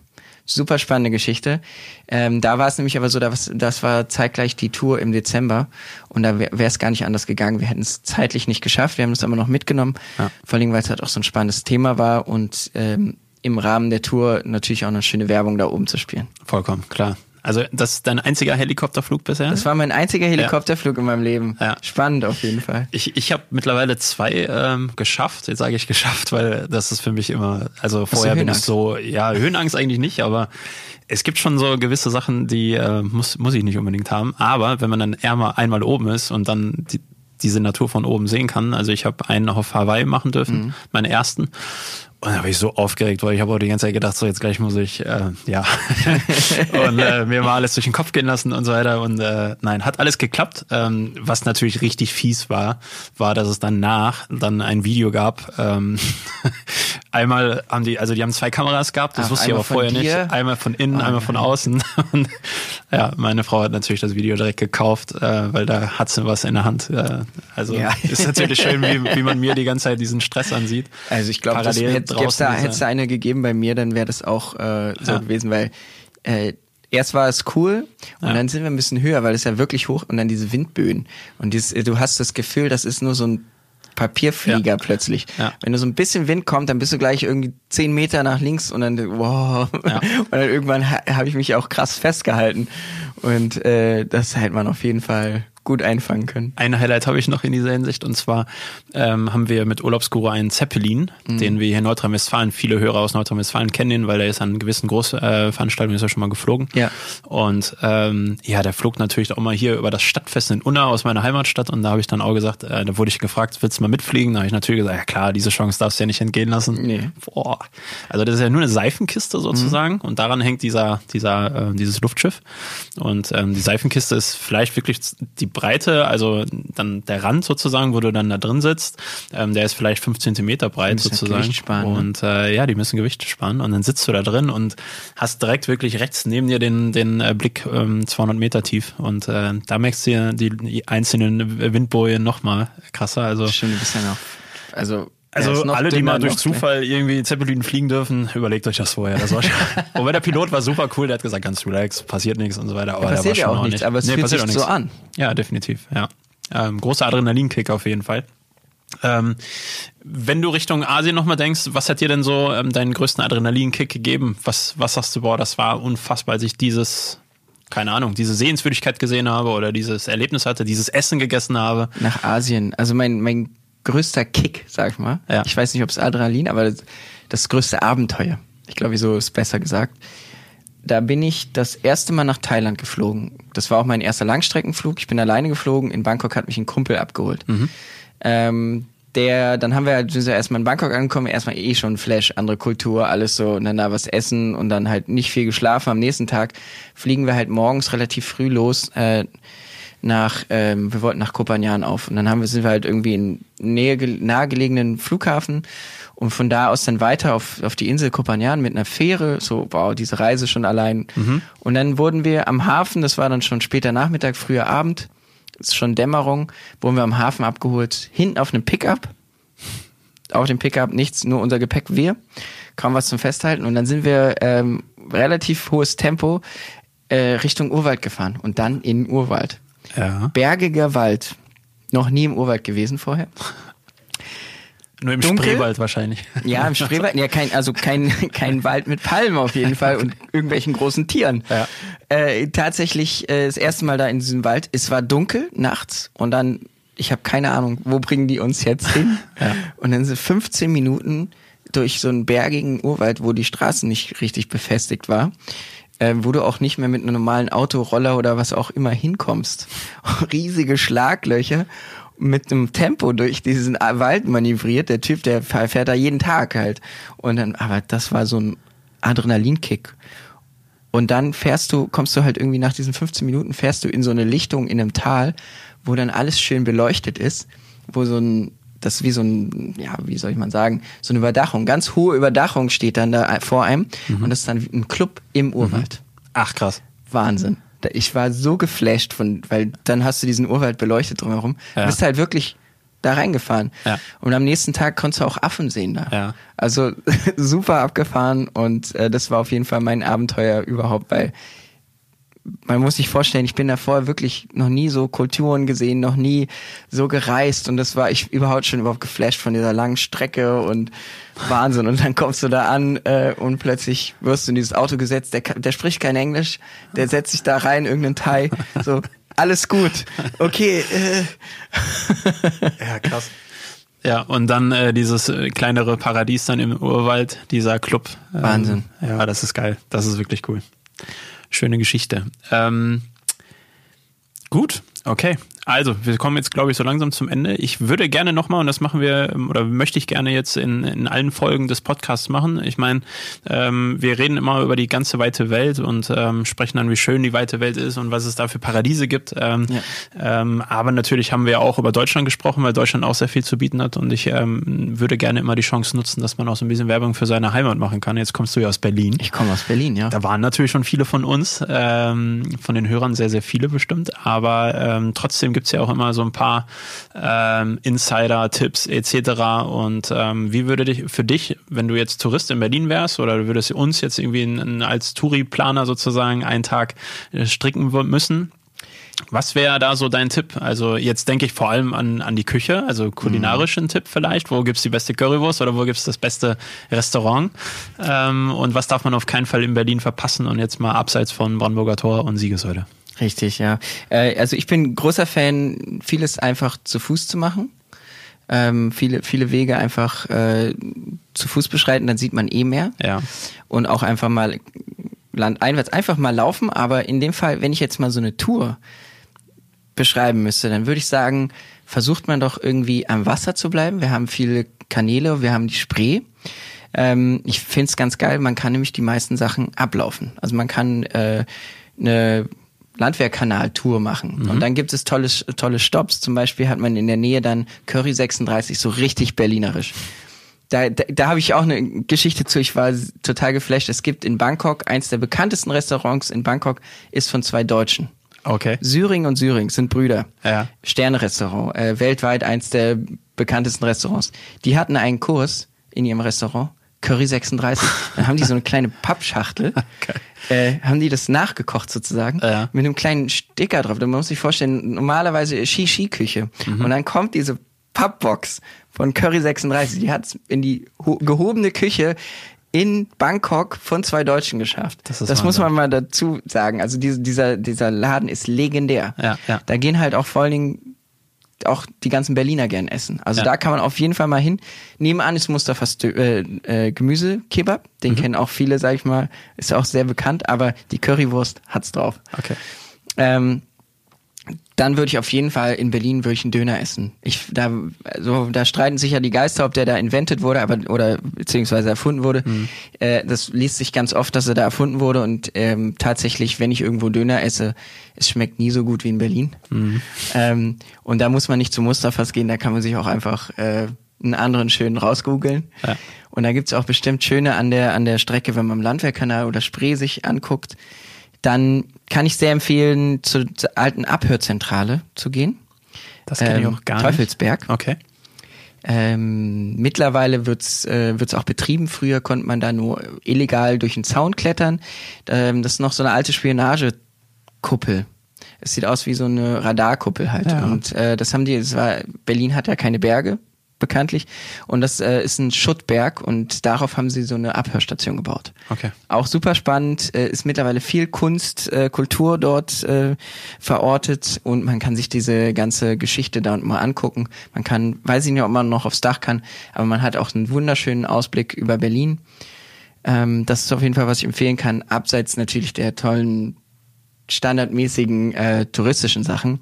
Super spannende Geschichte. Ähm, da war es nämlich aber so, das, das war zeitgleich die Tour im Dezember und da wäre es gar nicht anders gegangen. Wir hätten es zeitlich nicht geschafft, wir haben es aber noch mitgenommen, ja. vor allem weil es halt auch so ein spannendes Thema war und ähm, im Rahmen der Tour natürlich auch eine schöne Werbung da oben zu spielen. Vollkommen, klar. Also das ist dein einziger Helikopterflug bisher? Das war mein einziger Helikopterflug ja. in meinem Leben. Ja. Spannend auf jeden Fall. Ich, ich habe mittlerweile zwei ähm, geschafft. Jetzt sage ich geschafft, weil das ist für mich immer, also vorher bin ich so, ja, Höhenangst eigentlich nicht, aber es gibt schon so gewisse Sachen, die äh, muss, muss ich nicht unbedingt haben. Aber wenn man dann eher mal einmal oben ist und dann die, diese Natur von oben sehen kann. Also ich habe einen auf Hawaii machen dürfen, mhm. meinen ersten. Und da war ich so aufgeregt, weil ich habe auch die ganze Zeit gedacht, so jetzt gleich muss ich, äh, ja, und äh, mir mal alles durch den Kopf gehen lassen und so weiter. Und äh, nein, hat alles geklappt. Ähm, was natürlich richtig fies war, war, dass es danach dann ein Video gab. Ähm, einmal haben die, also die haben zwei Kameras gehabt, das Ach, wusste ich aber vorher dir? nicht. Einmal von innen, oh, einmal von außen. Und ja, meine Frau hat natürlich das Video direkt gekauft, äh, weil da hat sie was in der Hand. Äh, also ja. ist natürlich schön, wie, wie man mir die ganze Zeit diesen Stress ansieht. Also ich glaube, das hätte es da, hätte eine gegeben bei mir, dann wäre das auch äh, so ja. gewesen, weil äh, erst war es cool und ja. dann sind wir ein bisschen höher, weil es ja wirklich hoch und dann diese Windböen und dieses, du hast das Gefühl, das ist nur so ein Papierflieger ja. plötzlich. Ja. Wenn du so ein bisschen Wind kommt, dann bist du gleich irgendwie zehn Meter nach links und dann wow. Ja. Und dann irgendwann ha habe ich mich auch krass festgehalten. Und äh, das hält man auf jeden Fall gut einfangen können. Ein Highlight habe ich noch in dieser Hinsicht und zwar ähm, haben wir mit Urlaubsguru einen Zeppelin, mhm. den wir hier in Nordrhein-Westfalen, viele Hörer aus Nordrhein-Westfalen kennen ihn, weil er ist an gewissen Großveranstaltungen ist er schon mal geflogen. Ja. Und ähm, ja, der flog natürlich auch mal hier über das Stadtfest in Unna aus meiner Heimatstadt und da habe ich dann auch gesagt, äh, da wurde ich gefragt, willst du mal mitfliegen? Da habe ich natürlich gesagt, ja klar, diese Chance darfst du ja nicht entgehen lassen. Nee. Boah. Also das ist ja nur eine Seifenkiste sozusagen mhm. und daran hängt dieser, dieser, äh, dieses Luftschiff. Und ähm, die Seifenkiste ist vielleicht wirklich die Breite, also dann der Rand sozusagen, wo du dann da drin sitzt, ähm, der ist vielleicht fünf Zentimeter breit sozusagen. Sparen, ne? und äh, ja, die müssen Gewicht sparen und dann sitzt du da drin und hast direkt wirklich rechts neben dir den, den äh, Blick ähm, 200 Meter tief und äh, da merkst du die, die einzelnen Windbojen nochmal krasser. Also Stimmt, du bist ja noch, also also alle, die mal durch Zufall irgendwie Zeppelin fliegen dürfen, überlegt euch das vorher. Das war schon, wobei der Pilot war super cool, der hat gesagt, ganz relax, passiert nichts und so weiter. Aber ja, passiert der war schon ja auch nichts, aber es nee, fühlt sich so an. Ja, definitiv, ja. Ähm, großer Adrenalinkick auf jeden Fall. Ähm, wenn du Richtung Asien nochmal denkst, was hat dir denn so ähm, deinen größten Adrenalinkick gegeben? Was, was sagst du, boah, das war unfassbar, als ich dieses, keine Ahnung, diese Sehenswürdigkeit gesehen habe oder dieses Erlebnis hatte, dieses Essen gegessen habe? Nach Asien. Also mein, mein größter Kick, sag ich mal. Ja. Ich weiß nicht, ob es Adrenalin, aber das, das größte Abenteuer. Ich glaube, so ist besser gesagt. Da bin ich das erste Mal nach Thailand geflogen. Das war auch mein erster Langstreckenflug. Ich bin alleine geflogen. In Bangkok hat mich ein Kumpel abgeholt. Mhm. Ähm, der, dann haben wir halt sind wir erstmal in Bangkok angekommen, erstmal eh schon Flash, andere Kultur, alles so, und dann da was essen und dann halt nicht viel geschlafen. Am nächsten Tag fliegen wir halt morgens relativ früh los. Äh, nach, ähm, wir wollten nach Kopanjan auf. Und dann haben wir, sind wir halt irgendwie in nähe, nahegelegenen Flughafen und von da aus dann weiter auf, auf die Insel Kopanjan mit einer Fähre, so, wow, diese Reise schon allein. Mhm. Und dann wurden wir am Hafen, das war dann schon später Nachmittag, früher Abend, ist schon Dämmerung, wurden wir am Hafen abgeholt, hinten auf einem Pickup, auf dem Pickup nichts, nur unser Gepäck, wir, kaum was zum Festhalten. Und dann sind wir ähm, relativ hohes Tempo äh, Richtung Urwald gefahren. Und dann in Urwald. Ja. Bergiger Wald. Noch nie im Urwald gewesen vorher. Nur im Dunkel. Spreewald wahrscheinlich. Ja, im Spreewald. Ja, kein, also kein, kein Wald mit Palmen auf jeden Fall und irgendwelchen großen Tieren. Ja. Äh, tatsächlich äh, das erste Mal da in diesem Wald. Es war dunkel nachts und dann, ich habe keine Ahnung, wo bringen die uns jetzt hin? ja. Und dann sind 15 Minuten durch so einen bergigen Urwald, wo die Straße nicht richtig befestigt war äh, wo du auch nicht mehr mit einem normalen Auto, Roller oder was auch immer hinkommst. Riesige Schlaglöcher mit einem Tempo durch diesen Wald manövriert. Der Typ, der fährt da jeden Tag halt. Und dann, aber das war so ein Adrenalinkick. Und dann fährst du, kommst du halt irgendwie nach diesen 15 Minuten, fährst du in so eine Lichtung in einem Tal, wo dann alles schön beleuchtet ist, wo so ein das ist wie so ein, ja, wie soll ich mal sagen, so eine Überdachung. Ganz hohe Überdachung steht dann da vor einem mhm. und das ist dann ein Club im mhm. Urwald. Ach krass. Wahnsinn. Ich war so geflasht von, weil dann hast du diesen Urwald beleuchtet drumherum. Ja. Du bist halt wirklich da reingefahren. Ja. Und am nächsten Tag konntest du auch Affen sehen da. Ja. Also super abgefahren und äh, das war auf jeden Fall mein Abenteuer überhaupt, weil man muss sich vorstellen, ich bin davor wirklich noch nie so Kulturen gesehen, noch nie so gereist und das war ich überhaupt schon überhaupt geflasht von dieser langen Strecke und Wahnsinn. Und dann kommst du da an äh, und plötzlich wirst du in dieses Auto gesetzt, der, der spricht kein Englisch, der setzt sich da rein, irgendeinen Thai, so, alles gut, okay. Äh. Ja, krass. Ja, und dann äh, dieses äh, kleinere Paradies dann im Urwald, dieser Club. Ähm, Wahnsinn. Ja, das ist geil. Das ist wirklich cool. Schöne Geschichte. Ähm, gut, okay. Also, wir kommen jetzt, glaube ich, so langsam zum Ende. Ich würde gerne nochmal, und das machen wir, ähm, oder möchte ich gerne jetzt in, in allen Folgen des Podcasts machen. Ich meine, ähm, wir reden immer über die ganze weite Welt und ähm, sprechen dann, wie schön die weite Welt ist und was es da für Paradiese gibt. Ähm, ja. ähm, aber natürlich haben wir auch über Deutschland gesprochen, weil Deutschland auch sehr viel zu bieten hat. Und ich ähm, würde gerne immer die Chance nutzen, dass man auch so ein bisschen Werbung für seine Heimat machen kann. Jetzt kommst du ja aus Berlin. Ich komme aus Berlin, ja. Da waren natürlich schon viele von uns, ähm, von den Hörern sehr, sehr viele bestimmt. Aber ähm, trotzdem gibt es ja auch immer so ein paar ähm, Insider-Tipps etc. Und ähm, wie würde dich für dich, wenn du jetzt Tourist in Berlin wärst oder du würdest uns jetzt irgendwie in, in, als Touri-Planer sozusagen einen Tag äh, stricken müssen, was wäre da so dein Tipp? Also jetzt denke ich vor allem an, an die Küche, also kulinarischen mhm. Tipp vielleicht. Wo gibt's die beste Currywurst oder wo gibt's das beste Restaurant? Ähm, und was darf man auf keinen Fall in Berlin verpassen und jetzt mal abseits von Brandenburger Tor und Siegessäule? Richtig, ja. Äh, also ich bin großer Fan, vieles einfach zu Fuß zu machen. Ähm, viele, viele Wege einfach äh, zu Fuß beschreiten, dann sieht man eh mehr. Ja. Und auch einfach mal landeinwärts einfach mal laufen. Aber in dem Fall, wenn ich jetzt mal so eine Tour beschreiben müsste, dann würde ich sagen, versucht man doch irgendwie am Wasser zu bleiben. Wir haben viele Kanäle, wir haben die Spree. Ähm, ich finde es ganz geil, man kann nämlich die meisten Sachen ablaufen. Also man kann äh, eine Landwehrkanal-Tour machen. Mhm. Und dann gibt es tolle, tolle Stops. Zum Beispiel hat man in der Nähe dann Curry 36, so richtig berlinerisch. Da, da, da habe ich auch eine Geschichte zu. Ich war total geflasht. Es gibt in Bangkok, eins der bekanntesten Restaurants in Bangkok ist von zwei Deutschen. Okay. Syring und Syring sind Brüder. Ja. Sterne-Restaurant, äh, weltweit eins der bekanntesten Restaurants. Die hatten einen Kurs in ihrem Restaurant, Curry 36. Dann haben die so eine kleine Pappschachtel, okay. äh, haben die das nachgekocht sozusagen, ja. mit einem kleinen Sticker drauf. Man muss sich vorstellen, normalerweise Shishi-Küche. Mhm. Und dann kommt diese Pappbox von Curry 36, die hat in die gehobene Küche in Bangkok von zwei Deutschen geschafft. Das, das muss man mal dazu sagen. Also diese, dieser, dieser Laden ist legendär. Ja, ja. Da gehen halt auch vor allen Dingen auch die ganzen Berliner gern essen. Also ja. da kann man auf jeden Fall mal hin. Nebenan ist Mustafas äh, äh, Gemüsekebab. Den mhm. kennen auch viele, sag ich mal. Ist auch sehr bekannt, aber die Currywurst hat's drauf. Okay. Ähm, dann würde ich auf jeden Fall in Berlin würde ich einen Döner essen. Ich da so da streiten sich ja die Geister, ob der da invented wurde, aber oder beziehungsweise erfunden wurde. Mhm. Äh, das liest sich ganz oft, dass er da erfunden wurde und ähm, tatsächlich, wenn ich irgendwo Döner esse, es schmeckt nie so gut wie in Berlin. Mhm. Ähm, und da muss man nicht zu Mustafas gehen, da kann man sich auch einfach äh, einen anderen schönen rausgoogeln. Ja. Und da gibt's auch bestimmt schöne an der an der Strecke, wenn man am Landwehrkanal oder Spree sich anguckt dann kann ich sehr empfehlen, zur, zur alten Abhörzentrale zu gehen. Das kenne ich ähm, auch gar Teufelsberg. nicht. Okay. Ähm, mittlerweile wird's äh, wird's auch betrieben. Früher konnte man da nur illegal durch den Zaun klettern. Ähm, das ist noch so eine alte Spionagekuppel. Es sieht aus wie so eine Radarkuppel halt. Ja. Und äh, das haben die, es war, Berlin hat ja keine Berge bekanntlich. Und das äh, ist ein Schuttberg und darauf haben sie so eine Abhörstation gebaut. Okay. Auch super spannend, äh, ist mittlerweile viel Kunst, äh, Kultur dort äh, verortet und man kann sich diese ganze Geschichte da mal angucken. Man kann, weiß ich nicht, ob man noch aufs Dach kann, aber man hat auch einen wunderschönen Ausblick über Berlin. Ähm, das ist auf jeden Fall, was ich empfehlen kann, abseits natürlich der tollen standardmäßigen äh, touristischen Sachen.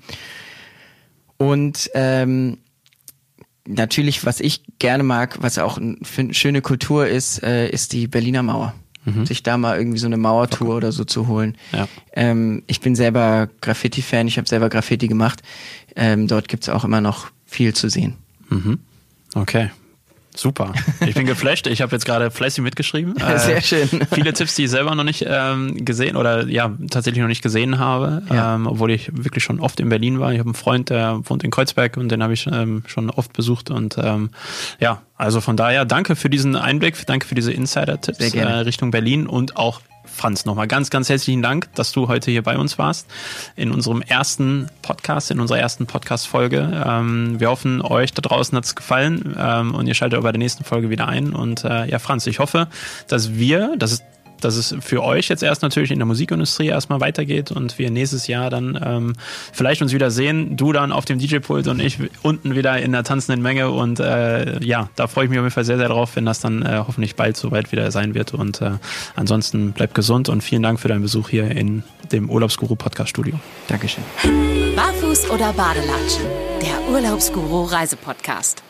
Und ähm, natürlich, was ich gerne mag, was auch eine schöne Kultur ist, äh, ist die Berliner Mauer. Mhm. Sich da mal irgendwie so eine Mauertour okay. oder so zu holen. Ja. Ähm, ich bin selber Graffiti-Fan, ich habe selber Graffiti gemacht. Ähm, dort gibt's auch immer noch viel zu sehen. Mhm. Okay, Super. Ich bin geflasht. Ich habe jetzt gerade fleißig mitgeschrieben. Sehr äh, schön. Viele Tipps, die ich selber noch nicht ähm, gesehen oder ja, tatsächlich noch nicht gesehen habe, ja. ähm, obwohl ich wirklich schon oft in Berlin war. Ich habe einen Freund, der wohnt in Kreuzberg und den habe ich ähm, schon oft besucht. Und ähm, ja, also von daher danke für diesen Einblick, danke für diese Insider-Tipps äh, Richtung Berlin und auch Franz, nochmal ganz, ganz herzlichen Dank, dass du heute hier bei uns warst in unserem ersten Podcast, in unserer ersten Podcast-Folge. Ähm, wir hoffen, euch da draußen hat es gefallen ähm, und ihr schaltet bei der nächsten Folge wieder ein. Und äh, ja, Franz, ich hoffe, dass wir, dass es dass es für euch jetzt erst natürlich in der Musikindustrie erstmal weitergeht und wir nächstes Jahr dann ähm, vielleicht uns wieder sehen. Du dann auf dem DJ-Pult und ich unten wieder in der tanzenden Menge. Und äh, ja, da freue ich mich auf jeden Fall sehr, sehr drauf, wenn das dann äh, hoffentlich bald soweit wieder sein wird. Und äh, ansonsten bleibt gesund und vielen Dank für deinen Besuch hier in dem Urlaubsguru Podcast Studio. Dankeschön. Barfuß oder Badelatschen? Der Urlaubsguru Reisepodcast.